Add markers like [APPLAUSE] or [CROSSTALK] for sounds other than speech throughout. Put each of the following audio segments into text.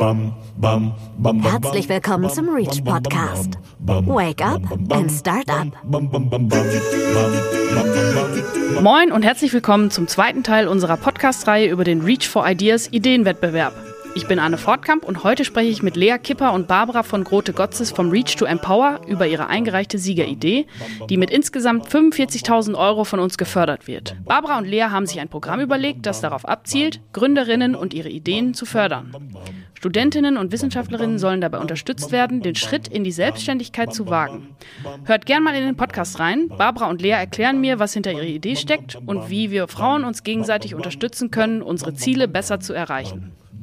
Herzlich willkommen zum Reach Podcast. Wake up and start up. Moin und herzlich willkommen zum zweiten Teil unserer Podcast-Reihe über den Reach for Ideas Ideenwettbewerb. Ich bin Anne Fortkamp und heute spreche ich mit Lea Kipper und Barbara von Grote-Gotzes vom Reach to Empower über ihre eingereichte Siegeridee, die mit insgesamt 45.000 Euro von uns gefördert wird. Barbara und Lea haben sich ein Programm überlegt, das darauf abzielt, Gründerinnen und ihre Ideen zu fördern. Studentinnen und Wissenschaftlerinnen sollen dabei unterstützt werden, den Schritt in die Selbstständigkeit zu wagen. Hört gern mal in den Podcast rein. Barbara und Lea erklären mir, was hinter ihrer Idee steckt und wie wir Frauen uns gegenseitig unterstützen können, unsere Ziele besser zu erreichen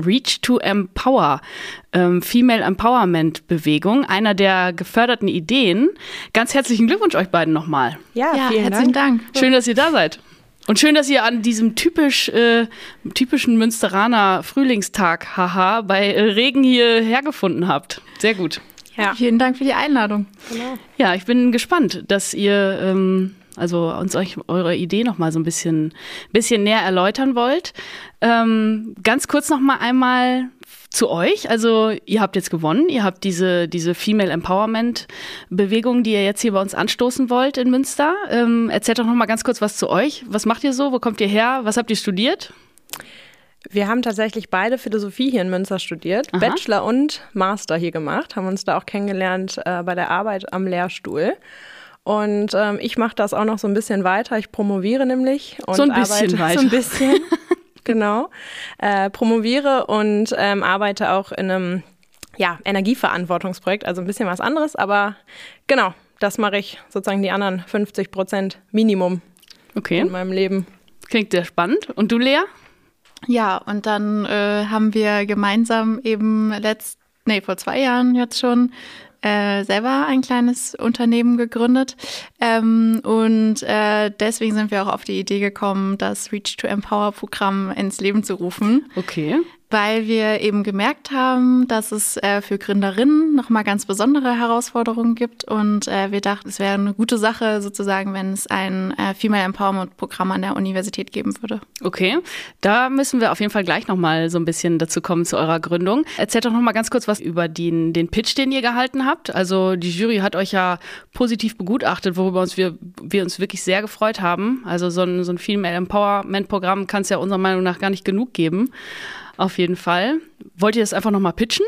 Reach to Empower, ähm, Female Empowerment Bewegung, einer der geförderten Ideen. Ganz herzlichen Glückwunsch euch beiden nochmal. Ja, ja vielen herzlichen Dank. Dank. Schön, dass ihr da seid. Und schön, dass ihr an diesem typisch, äh, typischen Münsteraner Frühlingstag, haha, bei äh, Regen hierher gefunden habt. Sehr gut. Ja. Vielen Dank für die Einladung. Genau. Ja, ich bin gespannt, dass ihr ähm, also uns euch eure Idee noch mal so ein bisschen, bisschen näher erläutern wollt. Ähm, ganz kurz noch mal einmal zu euch. Also ihr habt jetzt gewonnen, ihr habt diese, diese Female Empowerment Bewegung, die ihr jetzt hier bei uns anstoßen wollt in Münster. Ähm, erzählt doch noch mal ganz kurz was zu euch. Was macht ihr so? Wo kommt ihr her? Was habt ihr studiert? Wir haben tatsächlich beide Philosophie hier in Münster studiert, Aha. Bachelor und Master hier gemacht, haben uns da auch kennengelernt äh, bei der Arbeit am Lehrstuhl. Und ähm, ich mache das auch noch so ein bisschen weiter. Ich promoviere nämlich und so ein bisschen arbeite [LAUGHS] weiter. so ein bisschen. [LAUGHS] genau. Äh, promoviere und ähm, arbeite auch in einem ja, Energieverantwortungsprojekt, also ein bisschen was anderes, aber genau, das mache ich sozusagen die anderen 50 Prozent Minimum okay. in meinem Leben. Klingt sehr spannend. Und du, Lea? Ja, und dann äh, haben wir gemeinsam eben letzt, nee, vor zwei Jahren jetzt schon äh, selber ein kleines Unternehmen gegründet. Ähm, und äh, deswegen sind wir auch auf die Idee gekommen, das Reach to Empower Programm ins Leben zu rufen. Okay weil wir eben gemerkt haben, dass es äh, für Gründerinnen nochmal ganz besondere Herausforderungen gibt und äh, wir dachten, es wäre eine gute Sache sozusagen, wenn es ein äh, Female Empowerment Programm an der Universität geben würde. Okay, da müssen wir auf jeden Fall gleich nochmal so ein bisschen dazu kommen zu eurer Gründung. Erzählt doch nochmal ganz kurz was über den, den Pitch, den ihr gehalten habt. Also die Jury hat euch ja positiv begutachtet, worüber uns wir, wir uns wirklich sehr gefreut haben. Also so ein, so ein Female Empowerment Programm kann es ja unserer Meinung nach gar nicht genug geben. Auf jeden Fall. Wollt ihr das einfach nochmal pitchen?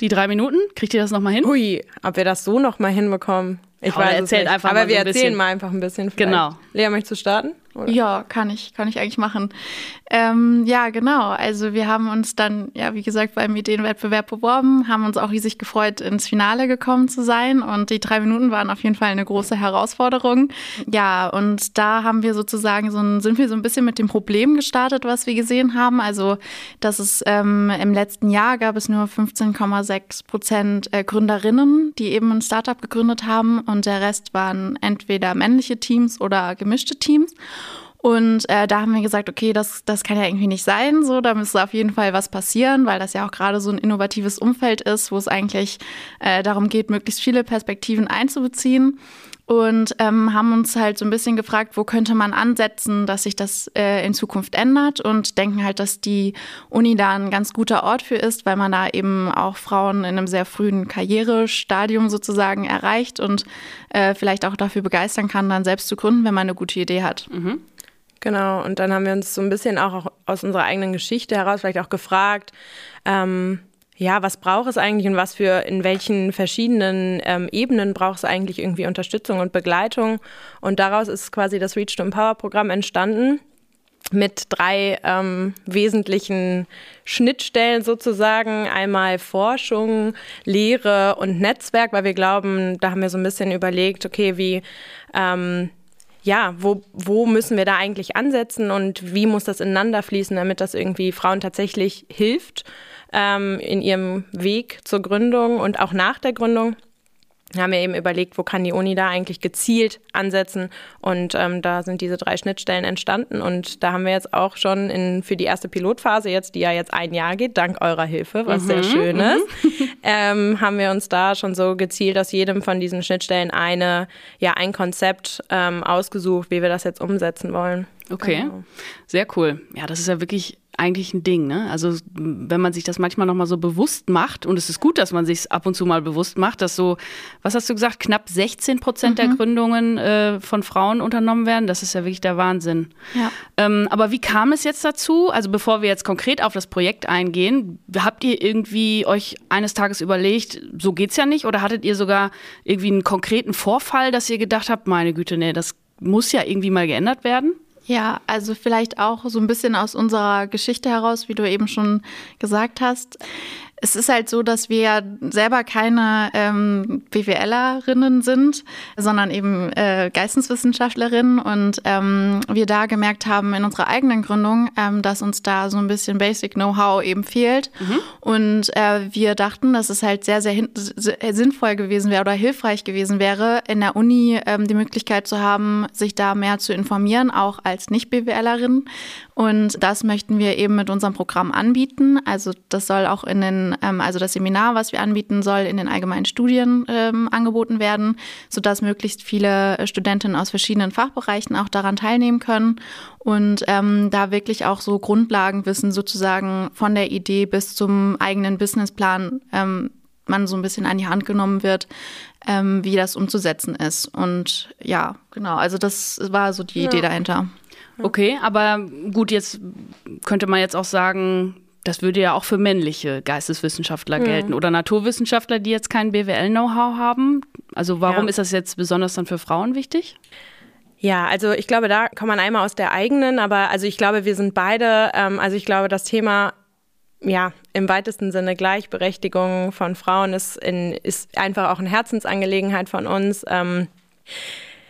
Die drei Minuten? Kriegt ihr das nochmal hin? Ui, ob wir das so nochmal hinbekommen? Ich ja, weiß erzählt einfach Aber wir so ein erzählen bisschen. mal einfach ein bisschen. Vielleicht. Genau. Lea, möchtest du starten? Oder? Ja, kann ich, kann ich eigentlich machen. Ähm, ja, genau. Also wir haben uns dann, ja, wie gesagt, beim Ideenwettbewerb beworben, haben uns auch riesig gefreut, ins Finale gekommen zu sein. Und die drei Minuten waren auf jeden Fall eine große Herausforderung. Ja, und da haben wir sozusagen so ein, sind wir so ein bisschen mit dem Problem gestartet, was wir gesehen haben. Also, dass es ähm, im letzten Jahr gab es nur 15,6 Prozent äh, Gründerinnen, die eben ein Startup gegründet haben. Und der Rest waren entweder männliche Teams oder gemischte Teams. Und äh, da haben wir gesagt, okay, das, das kann ja irgendwie nicht sein. So, da müsste auf jeden Fall was passieren, weil das ja auch gerade so ein innovatives Umfeld ist, wo es eigentlich äh, darum geht, möglichst viele Perspektiven einzubeziehen. Und ähm, haben uns halt so ein bisschen gefragt, wo könnte man ansetzen, dass sich das äh, in Zukunft ändert und denken halt, dass die Uni da ein ganz guter Ort für ist, weil man da eben auch Frauen in einem sehr frühen Karrierestadium sozusagen erreicht und äh, vielleicht auch dafür begeistern kann, dann selbst zu gründen, wenn man eine gute Idee hat. Mhm. Genau, und dann haben wir uns so ein bisschen auch aus unserer eigenen Geschichte heraus vielleicht auch gefragt, ähm, ja, was braucht es eigentlich und was für, in welchen verschiedenen ähm, Ebenen braucht es eigentlich irgendwie Unterstützung und Begleitung? Und daraus ist quasi das Reach to Empower Programm entstanden mit drei ähm, wesentlichen Schnittstellen sozusagen. Einmal Forschung, Lehre und Netzwerk, weil wir glauben, da haben wir so ein bisschen überlegt, okay, wie ähm, ja, wo, wo müssen wir da eigentlich ansetzen und wie muss das ineinander fließen, damit das irgendwie Frauen tatsächlich hilft ähm, in ihrem Weg zur Gründung und auch nach der Gründung haben wir eben überlegt, wo kann die Uni da eigentlich gezielt ansetzen. Und ähm, da sind diese drei Schnittstellen entstanden. Und da haben wir jetzt auch schon in, für die erste Pilotphase jetzt, die ja jetzt ein Jahr geht, dank eurer Hilfe, was mhm, sehr schön ist, mhm. [LAUGHS] ähm, haben wir uns da schon so gezielt aus jedem von diesen Schnittstellen eine, ja, ein Konzept ähm, ausgesucht, wie wir das jetzt umsetzen wollen. Okay, genau. sehr cool. Ja, das ist ja wirklich eigentlich ein Ding. Ne? Also wenn man sich das manchmal noch mal so bewusst macht, und es ist gut, dass man sich ab und zu mal bewusst macht, dass so, was hast du gesagt, knapp 16 Prozent mhm. der Gründungen äh, von Frauen unternommen werden, das ist ja wirklich der Wahnsinn. Ja. Ähm, aber wie kam es jetzt dazu? Also bevor wir jetzt konkret auf das Projekt eingehen, habt ihr irgendwie euch eines Tages überlegt, so geht's ja nicht? Oder hattet ihr sogar irgendwie einen konkreten Vorfall, dass ihr gedacht habt, meine Güte, nee, das muss ja irgendwie mal geändert werden? Ja, also vielleicht auch so ein bisschen aus unserer Geschichte heraus, wie du eben schon gesagt hast. Es ist halt so, dass wir selber keine ähm, BWLerinnen sind, sondern eben äh, Geisteswissenschaftlerinnen und ähm, wir da gemerkt haben in unserer eigenen Gründung, ähm, dass uns da so ein bisschen Basic Know-how eben fehlt mhm. und äh, wir dachten, dass es halt sehr, sehr sinnvoll gewesen wäre oder hilfreich gewesen wäre, in der Uni ähm, die Möglichkeit zu haben, sich da mehr zu informieren, auch als Nicht-BWLerin und das möchten wir eben mit unserem Programm anbieten. Also das soll auch in den, ähm, also das Seminar, was wir anbieten, soll in den allgemeinen Studien ähm, angeboten werden, sodass möglichst viele Studentinnen aus verschiedenen Fachbereichen auch daran teilnehmen können und ähm, da wirklich auch so Grundlagenwissen sozusagen von der Idee bis zum eigenen Businessplan ähm, man so ein bisschen an die Hand genommen wird, ähm, wie das umzusetzen ist. Und ja, genau, also das war so die ja. Idee dahinter. Okay, aber gut, jetzt könnte man jetzt auch sagen, das würde ja auch für männliche Geisteswissenschaftler mhm. gelten oder Naturwissenschaftler, die jetzt kein BWL-Know-how haben. Also warum ja. ist das jetzt besonders dann für Frauen wichtig? Ja, also ich glaube, da kann man einmal aus der eigenen, aber also ich glaube, wir sind beide, ähm, also ich glaube, das Thema ja, im weitesten Sinne Gleichberechtigung von Frauen ist, in, ist einfach auch eine Herzensangelegenheit von uns. Ähm,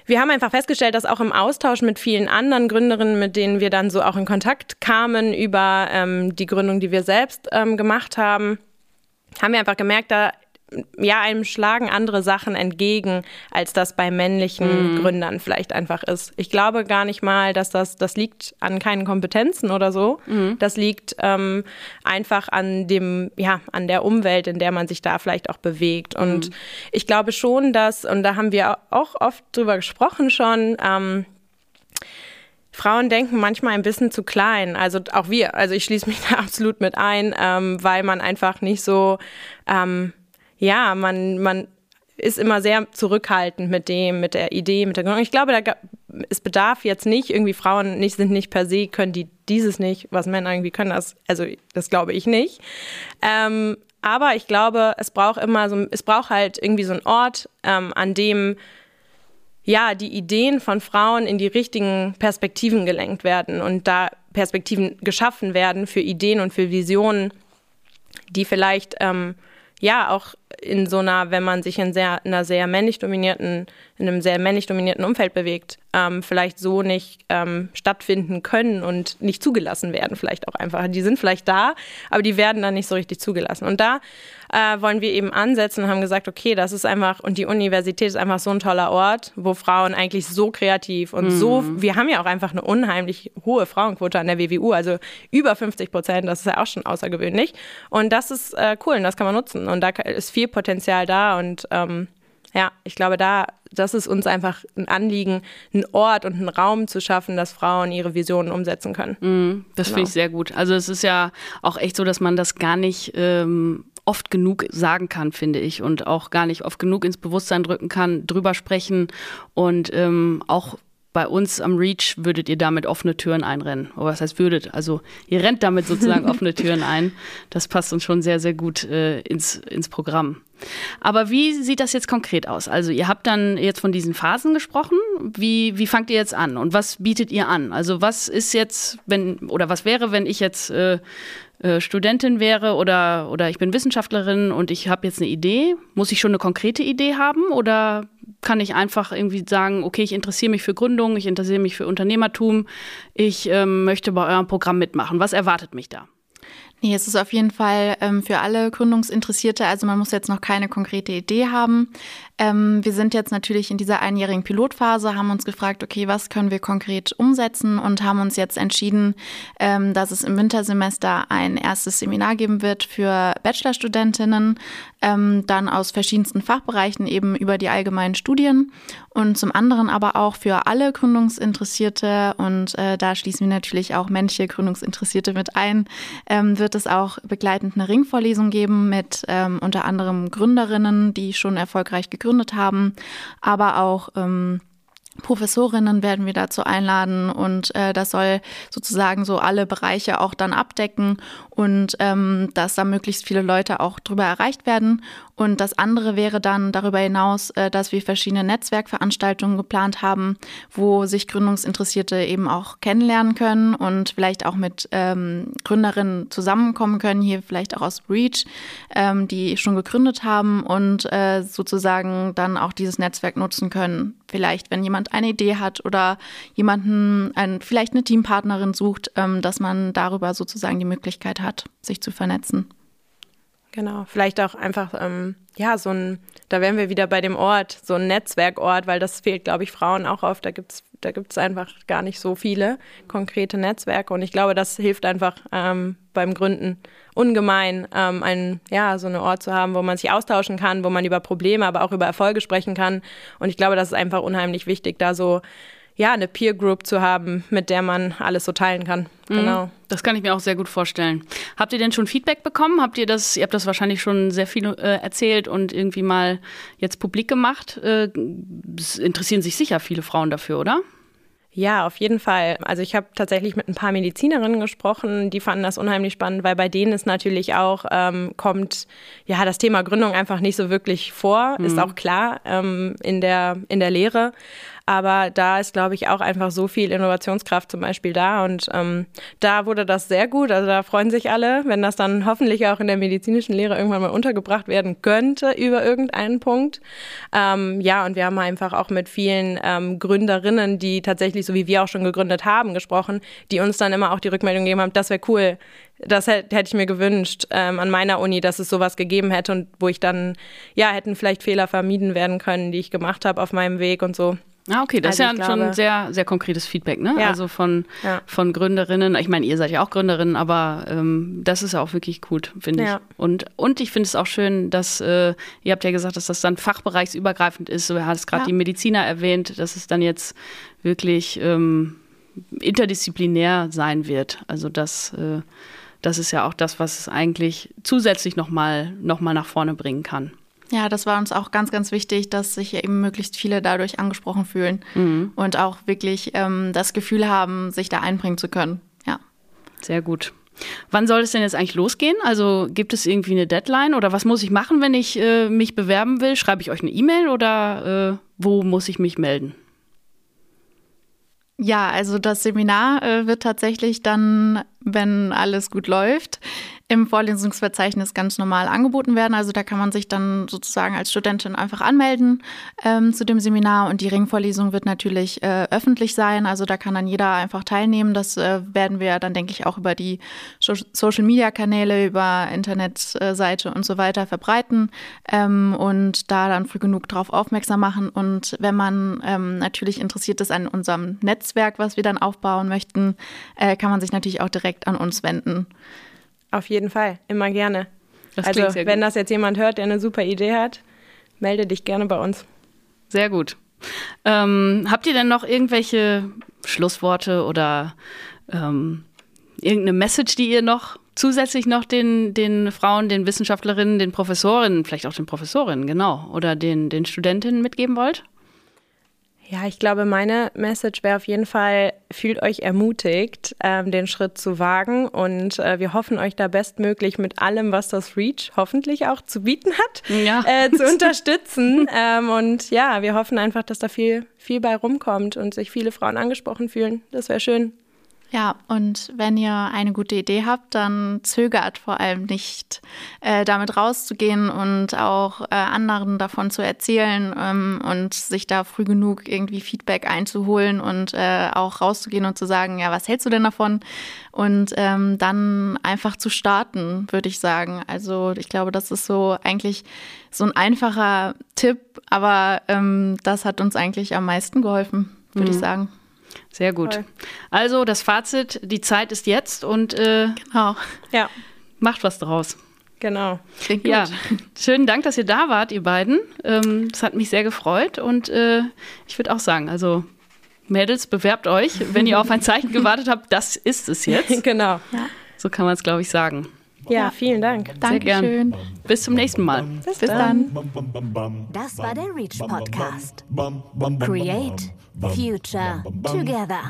wir haben einfach festgestellt, dass auch im Austausch mit vielen anderen Gründerinnen, mit denen wir dann so auch in Kontakt kamen über ähm, die Gründung, die wir selbst ähm, gemacht haben, haben wir einfach gemerkt, da ja, einem schlagen andere Sachen entgegen, als das bei männlichen mhm. Gründern vielleicht einfach ist. Ich glaube gar nicht mal, dass das, das liegt an keinen Kompetenzen oder so. Mhm. Das liegt ähm, einfach an dem, ja, an der Umwelt, in der man sich da vielleicht auch bewegt. Und mhm. ich glaube schon, dass, und da haben wir auch oft drüber gesprochen schon, ähm, Frauen denken manchmal ein bisschen zu klein. Also auch wir. Also ich schließe mich [LAUGHS] da absolut mit ein, ähm, weil man einfach nicht so ähm, ja, man, man ist immer sehr zurückhaltend mit dem, mit der Idee, mit der Gründung. Ich glaube, da, es bedarf jetzt nicht, irgendwie Frauen nicht, sind nicht per se, können die dieses nicht, was Männer irgendwie können das, also das glaube ich nicht. Ähm, aber ich glaube, es braucht immer so, es braucht halt irgendwie so einen Ort, ähm, an dem ja, die Ideen von Frauen in die richtigen Perspektiven gelenkt werden und da Perspektiven geschaffen werden für Ideen und für Visionen, die vielleicht ähm, ja auch in so einer, wenn man sich in, sehr, in einer sehr männlich dominierten, in einem sehr männlich dominierten Umfeld bewegt, ähm, vielleicht so nicht ähm, stattfinden können und nicht zugelassen werden, vielleicht auch einfach. Die sind vielleicht da, aber die werden dann nicht so richtig zugelassen. Und da äh, wollen wir eben ansetzen und haben gesagt, okay, das ist einfach, und die Universität ist einfach so ein toller Ort, wo Frauen eigentlich so kreativ und mhm. so, wir haben ja auch einfach eine unheimlich hohe Frauenquote an der WWU, also über 50 Prozent, das ist ja auch schon außergewöhnlich. Und das ist äh, cool und das kann man nutzen. Und da ist viel Potenzial da und ähm, ja, ich glaube, da, das ist uns einfach ein Anliegen, einen Ort und einen Raum zu schaffen, dass Frauen ihre Visionen umsetzen können. Mm, das genau. finde ich sehr gut. Also es ist ja auch echt so, dass man das gar nicht ähm, oft genug sagen kann, finde ich, und auch gar nicht oft genug ins Bewusstsein drücken kann, drüber sprechen und ähm, auch bei uns am Reach würdet ihr damit offene Türen einrennen. Oder was heißt würdet? Also ihr rennt damit sozusagen [LAUGHS] offene Türen ein. Das passt uns schon sehr, sehr gut äh, ins, ins Programm. Aber wie sieht das jetzt konkret aus? Also ihr habt dann jetzt von diesen Phasen gesprochen. Wie, wie fangt ihr jetzt an und was bietet ihr an? Also was ist jetzt, wenn, oder was wäre, wenn ich jetzt äh, äh, Studentin wäre oder, oder ich bin Wissenschaftlerin und ich habe jetzt eine Idee, muss ich schon eine konkrete Idee haben oder kann ich einfach irgendwie sagen, okay, ich interessiere mich für Gründung, ich interessiere mich für Unternehmertum, ich ähm, möchte bei eurem Programm mitmachen. Was erwartet mich da? Nee, es ist auf jeden Fall ähm, für alle Gründungsinteressierte, also man muss jetzt noch keine konkrete Idee haben. Ähm, wir sind jetzt natürlich in dieser einjährigen Pilotphase, haben uns gefragt, okay, was können wir konkret umsetzen und haben uns jetzt entschieden, ähm, dass es im Wintersemester ein erstes Seminar geben wird für Bachelorstudentinnen, ähm, dann aus verschiedensten Fachbereichen eben über die allgemeinen Studien und zum anderen aber auch für alle Gründungsinteressierte und äh, da schließen wir natürlich auch männliche Gründungsinteressierte mit ein, ähm, wird es auch begleitend eine Ringvorlesung geben mit ähm, unter anderem Gründerinnen, die schon erfolgreich gegründet haben, aber auch ähm, Professorinnen werden wir dazu einladen und äh, das soll sozusagen so alle Bereiche auch dann abdecken und ähm, dass da möglichst viele Leute auch drüber erreicht werden und das andere wäre dann darüber hinaus, äh, dass wir verschiedene Netzwerkveranstaltungen geplant haben, wo sich Gründungsinteressierte eben auch kennenlernen können und vielleicht auch mit ähm, Gründerinnen zusammenkommen können, hier vielleicht auch aus Reach, ähm, die schon gegründet haben und äh, sozusagen dann auch dieses Netzwerk nutzen können. Vielleicht, wenn jemand eine Idee hat oder jemanden, ein, vielleicht eine Teampartnerin sucht, ähm, dass man darüber sozusagen die Möglichkeit hat, sich zu vernetzen. Genau, vielleicht auch einfach, ähm, ja, so ein, da wären wir wieder bei dem Ort, so ein Netzwerkort, weil das fehlt, glaube ich, Frauen auch oft. Da gibt es da gibt's einfach gar nicht so viele konkrete Netzwerke und ich glaube, das hilft einfach ähm, beim Gründen ungemein, ähm, einen, ja, so einen Ort zu haben, wo man sich austauschen kann, wo man über Probleme, aber auch über Erfolge sprechen kann. Und ich glaube, das ist einfach unheimlich wichtig, da so ja, eine Peer Group zu haben, mit der man alles so teilen kann. Mhm. Genau. Das kann ich mir auch sehr gut vorstellen. Habt ihr denn schon Feedback bekommen? Habt ihr das, ihr habt das wahrscheinlich schon sehr viel äh, erzählt und irgendwie mal jetzt publik gemacht. Äh, interessieren sich sicher viele Frauen dafür, oder? Ja, auf jeden Fall. Also ich habe tatsächlich mit ein paar Medizinerinnen gesprochen, die fanden das unheimlich spannend, weil bei denen es natürlich auch ähm, kommt, ja, das Thema Gründung einfach nicht so wirklich vor, mhm. ist auch klar ähm, in, der, in der Lehre. Aber da ist, glaube ich, auch einfach so viel Innovationskraft zum Beispiel da. Und ähm, da wurde das sehr gut. Also da freuen sich alle, wenn das dann hoffentlich auch in der medizinischen Lehre irgendwann mal untergebracht werden könnte über irgendeinen Punkt. Ähm, ja, und wir haben einfach auch mit vielen ähm, Gründerinnen, die tatsächlich, so wie wir auch schon gegründet haben, gesprochen, die uns dann immer auch die Rückmeldung gegeben haben, das wäre cool. Das hätte ich mir gewünscht ähm, an meiner Uni, dass es sowas gegeben hätte und wo ich dann, ja, hätten vielleicht Fehler vermieden werden können, die ich gemacht habe auf meinem Weg und so. Ah, okay, das also ist ja schon ein sehr, sehr konkretes Feedback, ne? Ja. Also von, ja. von Gründerinnen. Ich meine, ihr seid ja auch Gründerinnen, aber ähm, das ist ja auch wirklich gut, finde ja. ich. Und, und ich finde es auch schön, dass, äh, ihr habt ja gesagt, dass das dann fachbereichsübergreifend ist. Du hast gerade die Mediziner erwähnt, dass es dann jetzt wirklich ähm, interdisziplinär sein wird. Also das, äh, das ist ja auch das, was es eigentlich zusätzlich nochmal noch mal nach vorne bringen kann. Ja, das war uns auch ganz, ganz wichtig, dass sich eben möglichst viele dadurch angesprochen fühlen mhm. und auch wirklich ähm, das Gefühl haben, sich da einbringen zu können. Ja. Sehr gut. Wann soll es denn jetzt eigentlich losgehen? Also gibt es irgendwie eine Deadline oder was muss ich machen, wenn ich äh, mich bewerben will? Schreibe ich euch eine E-Mail oder äh, wo muss ich mich melden? Ja, also das Seminar äh, wird tatsächlich dann, wenn alles gut läuft, im Vorlesungsverzeichnis ganz normal angeboten werden. Also da kann man sich dann sozusagen als Studentin einfach anmelden ähm, zu dem Seminar und die Ringvorlesung wird natürlich äh, öffentlich sein. Also da kann dann jeder einfach teilnehmen. Das äh, werden wir dann, denke ich, auch über die Social-Media-Kanäle, über Internetseite und so weiter verbreiten ähm, und da dann früh genug darauf aufmerksam machen. Und wenn man ähm, natürlich interessiert ist an unserem Netzwerk, was wir dann aufbauen möchten, äh, kann man sich natürlich auch direkt an uns wenden. Auf jeden Fall, immer gerne. Das also, wenn gut. das jetzt jemand hört, der eine super Idee hat, melde dich gerne bei uns. Sehr gut. Ähm, habt ihr denn noch irgendwelche Schlussworte oder ähm, irgendeine Message, die ihr noch zusätzlich noch den, den Frauen, den Wissenschaftlerinnen, den Professorinnen, vielleicht auch den Professorinnen, genau, oder den, den Studentinnen mitgeben wollt? Ja, ich glaube, meine Message wäre auf jeden Fall, fühlt euch ermutigt, ähm, den Schritt zu wagen. Und äh, wir hoffen euch da bestmöglich mit allem, was das Reach hoffentlich auch zu bieten hat, ja. äh, zu [LAUGHS] unterstützen. ähm, und ja, wir hoffen einfach, dass da viel, viel bei rumkommt und sich viele Frauen angesprochen fühlen. Das wäre schön. Ja, und wenn ihr eine gute Idee habt, dann zögert vor allem nicht, äh, damit rauszugehen und auch äh, anderen davon zu erzählen ähm, und sich da früh genug irgendwie Feedback einzuholen und äh, auch rauszugehen und zu sagen, ja, was hältst du denn davon? Und ähm, dann einfach zu starten, würde ich sagen. Also ich glaube, das ist so eigentlich so ein einfacher Tipp, aber ähm, das hat uns eigentlich am meisten geholfen, würde mhm. ich sagen. Sehr gut. Toll. Also das Fazit, die Zeit ist jetzt und äh, genau. ja. macht was draus. Genau. Klingt gut. Ja, schönen Dank, dass ihr da wart, ihr beiden. Ähm, das hat mich sehr gefreut und äh, ich würde auch sagen, also Mädels, bewerbt euch, wenn ihr auf ein Zeichen [LAUGHS] gewartet habt, das ist es jetzt. genau. Ja. So kann man es, glaube ich, sagen. Ja, vielen Dank. Sehr gern. Bis zum nächsten Mal. Bis, Bis dann. Das war der Reach Podcast. Create Future Together.